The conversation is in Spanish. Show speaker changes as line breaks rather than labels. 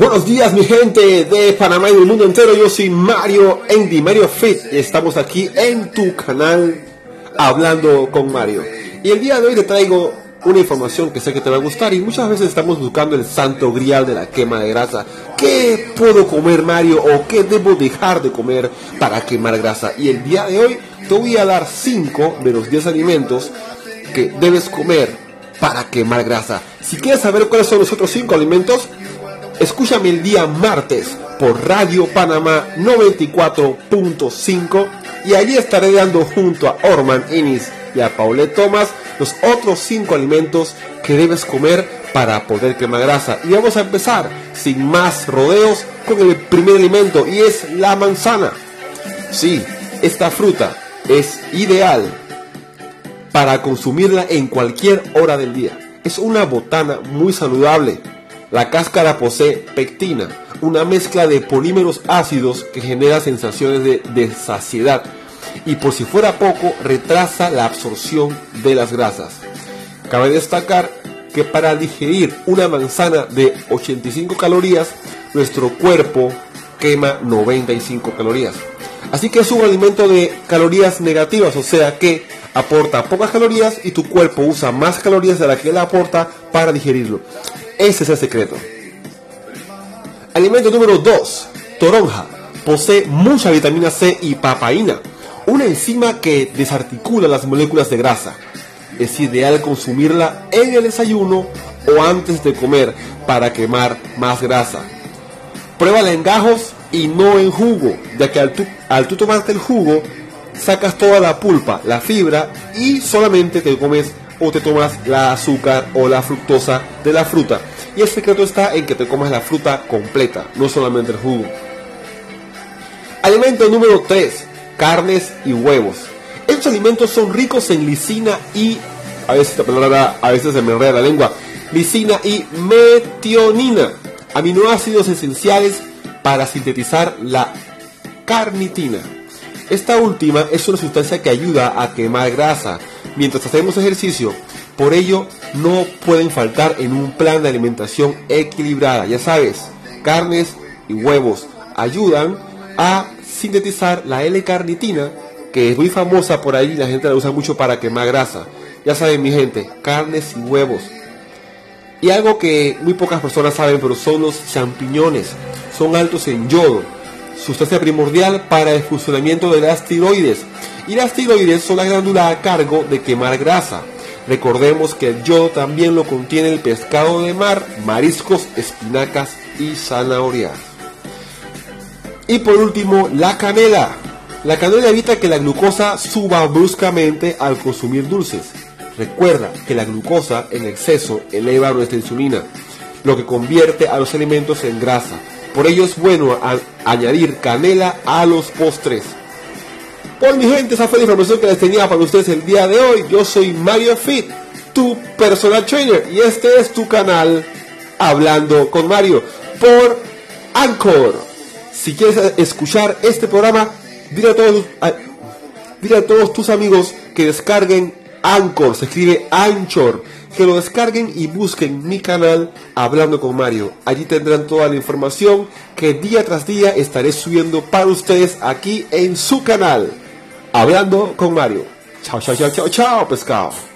Buenos días mi gente de Panamá y del mundo entero, yo soy Mario Andy, Mario Fit, estamos aquí en tu canal hablando con Mario. Y el día de hoy te traigo una información que sé que te va a gustar y muchas veces estamos buscando el santo grial de la quema de grasa. ¿Qué puedo comer Mario o qué debo dejar de comer para quemar grasa? Y el día de hoy te voy a dar 5 de los 10 alimentos que debes comer para quemar grasa. Si quieres saber cuáles son los otros 5 alimentos, Escúchame el día martes por Radio Panamá 94.5 y allí estaré dando junto a Orman Innis y a Paulette Thomas los otros 5 alimentos que debes comer para poder quemar grasa. Y vamos a empezar sin más rodeos con el primer alimento y es la manzana. Sí, esta fruta es ideal para consumirla en cualquier hora del día. Es una botana muy saludable la cáscara posee pectina, una mezcla de polímeros ácidos que genera sensaciones de, saciedad y por si fuera poco retrasa la absorción de las grasas. Cabe destacar que para digerir una manzana de 85 calorías, nuestro cuerpo quema 95 calorías. Así que es un alimento de calorías negativas, o sea que aporta pocas calorías y tu cuerpo usa más calorías de las que él aporta para digerirlo. Ese es el secreto. Alimento número 2. Toronja. Posee mucha vitamina C y papaína, una enzima que desarticula las moléculas de grasa. Es ideal consumirla en el desayuno o antes de comer para quemar más grasa. Pruébala en gajos y no en jugo, ya que al tú, al tú tomarte el jugo sacas toda la pulpa, la fibra y solamente te comes o te tomas la azúcar o la fructosa de la fruta. Y el secreto está en que te comas la fruta completa, no solamente el jugo. Alimento número 3. Carnes y huevos. Estos alimentos son ricos en lisina y... A veces a veces se me enreda la lengua. Lisina y metionina. Aminoácidos esenciales para sintetizar la carnitina. Esta última es una sustancia que ayuda a quemar grasa mientras hacemos ejercicio. Por ello, no pueden faltar en un plan de alimentación equilibrada. Ya sabes, carnes y huevos ayudan a sintetizar la L-carnitina, que es muy famosa por ahí, la gente la usa mucho para quemar grasa. Ya saben, mi gente, carnes y huevos. Y algo que muy pocas personas saben, pero son los champiñones. Son altos en yodo, sustancia primordial para el funcionamiento de las tiroides y las tiroides son la glándula a cargo de quemar grasa. Recordemos que el yodo también lo contiene el pescado de mar, mariscos, espinacas y zanahorias. Y por último, la canela. La canela evita que la glucosa suba bruscamente al consumir dulces. Recuerda que la glucosa en exceso eleva nuestra insulina, lo que convierte a los alimentos en grasa. Por ello es bueno añadir canela a los postres. Pues mi gente, esa fue la información que les tenía para ustedes el día de hoy. Yo soy Mario Fit, tu personal trainer, y este es tu canal Hablando con Mario por Anchor. Si quieres escuchar este programa, dile a todos, dile a todos tus amigos que descarguen Anchor, se escribe Anchor, que lo descarguen y busquen mi canal Hablando con Mario. Allí tendrán toda la información que día tras día estaré subiendo para ustedes aquí en su canal. Hablando con Mario. Chao, chao, chao, chao, chao, pescado.